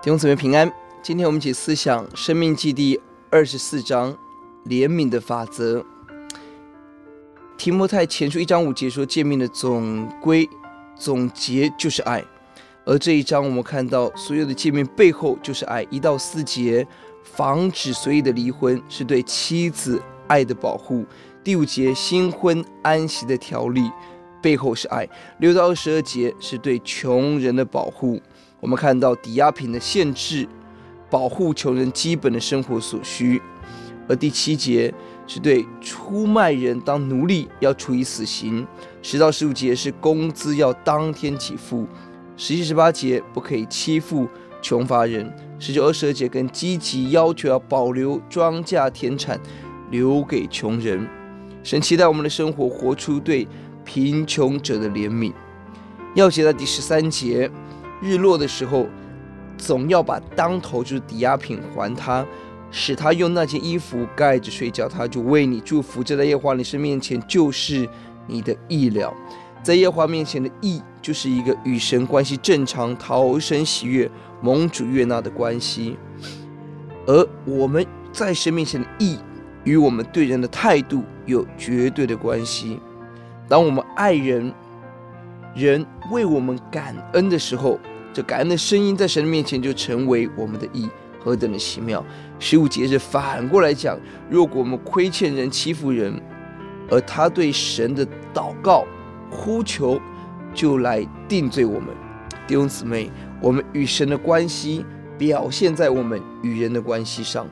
弟兄姊妹平安，今天我们一起思想《生命记》第二十四章怜悯的法则。提摩太前书一章五节说，诫命的总归总结就是爱，而这一章我们看到所有的诫命背后就是爱。一到四节防止随意的离婚，是对妻子爱的保护；第五节新婚安息的条例背后是爱；六到二十二节是对穷人的保护。我们看到抵押品的限制，保护穷人基本的生活所需；而第七节是对出卖人当奴隶要处以死刑；十到十五节是工资要当天给付；十七、十八节不可以欺负穷乏人；十九、二十二节更积极要求要保留庄稼田产，留给穷人。神期待我们的生活活出对贫穷者的怜悯。要节在第十三节。日落的时候，总要把当头就是抵押品还他，使他用那件衣服盖着睡觉，他就为你祝福。这在耶和华你神面前就是你的意了。在耶和华面前的意，就是一个与神关系正常、讨神喜悦、蒙主悦纳的关系。而我们在神面前的义，与我们对人的态度有绝对的关系。当我们爱人，人为我们感恩的时候，这感恩的声音在神的面前就成为我们的义，何等的奇妙！十五节是反过来讲，如果我们亏欠人、欺负人，而他对神的祷告呼求，就来定罪我们。弟兄姊妹，我们与神的关系表现在我们与人的关系上，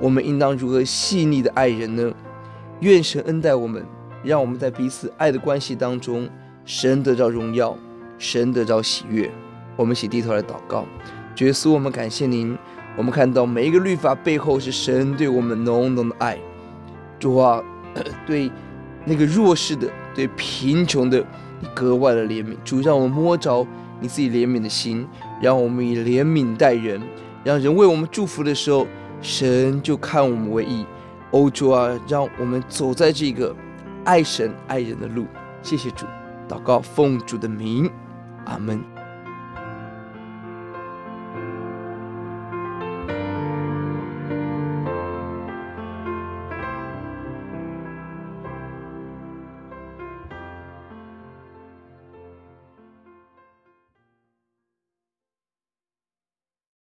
我们应当如何细腻的爱人呢？愿神恩待我们，让我们在彼此爱的关系当中。神得着荣耀，神得着喜悦。我们一起低头来祷告，主耶稣，我们感谢您。我们看到每一个律法背后是神对我们浓浓的爱。主啊，对那个弱势的、对贫穷的，格外的怜悯。主，让我们摸着你自己怜悯的心，让我们以怜悯待人，让人为我们祝福的时候，神就看我们为义。欧，主啊，让我们走在这个爱神爱人的路。谢谢主。祷告奉主的名，阿门。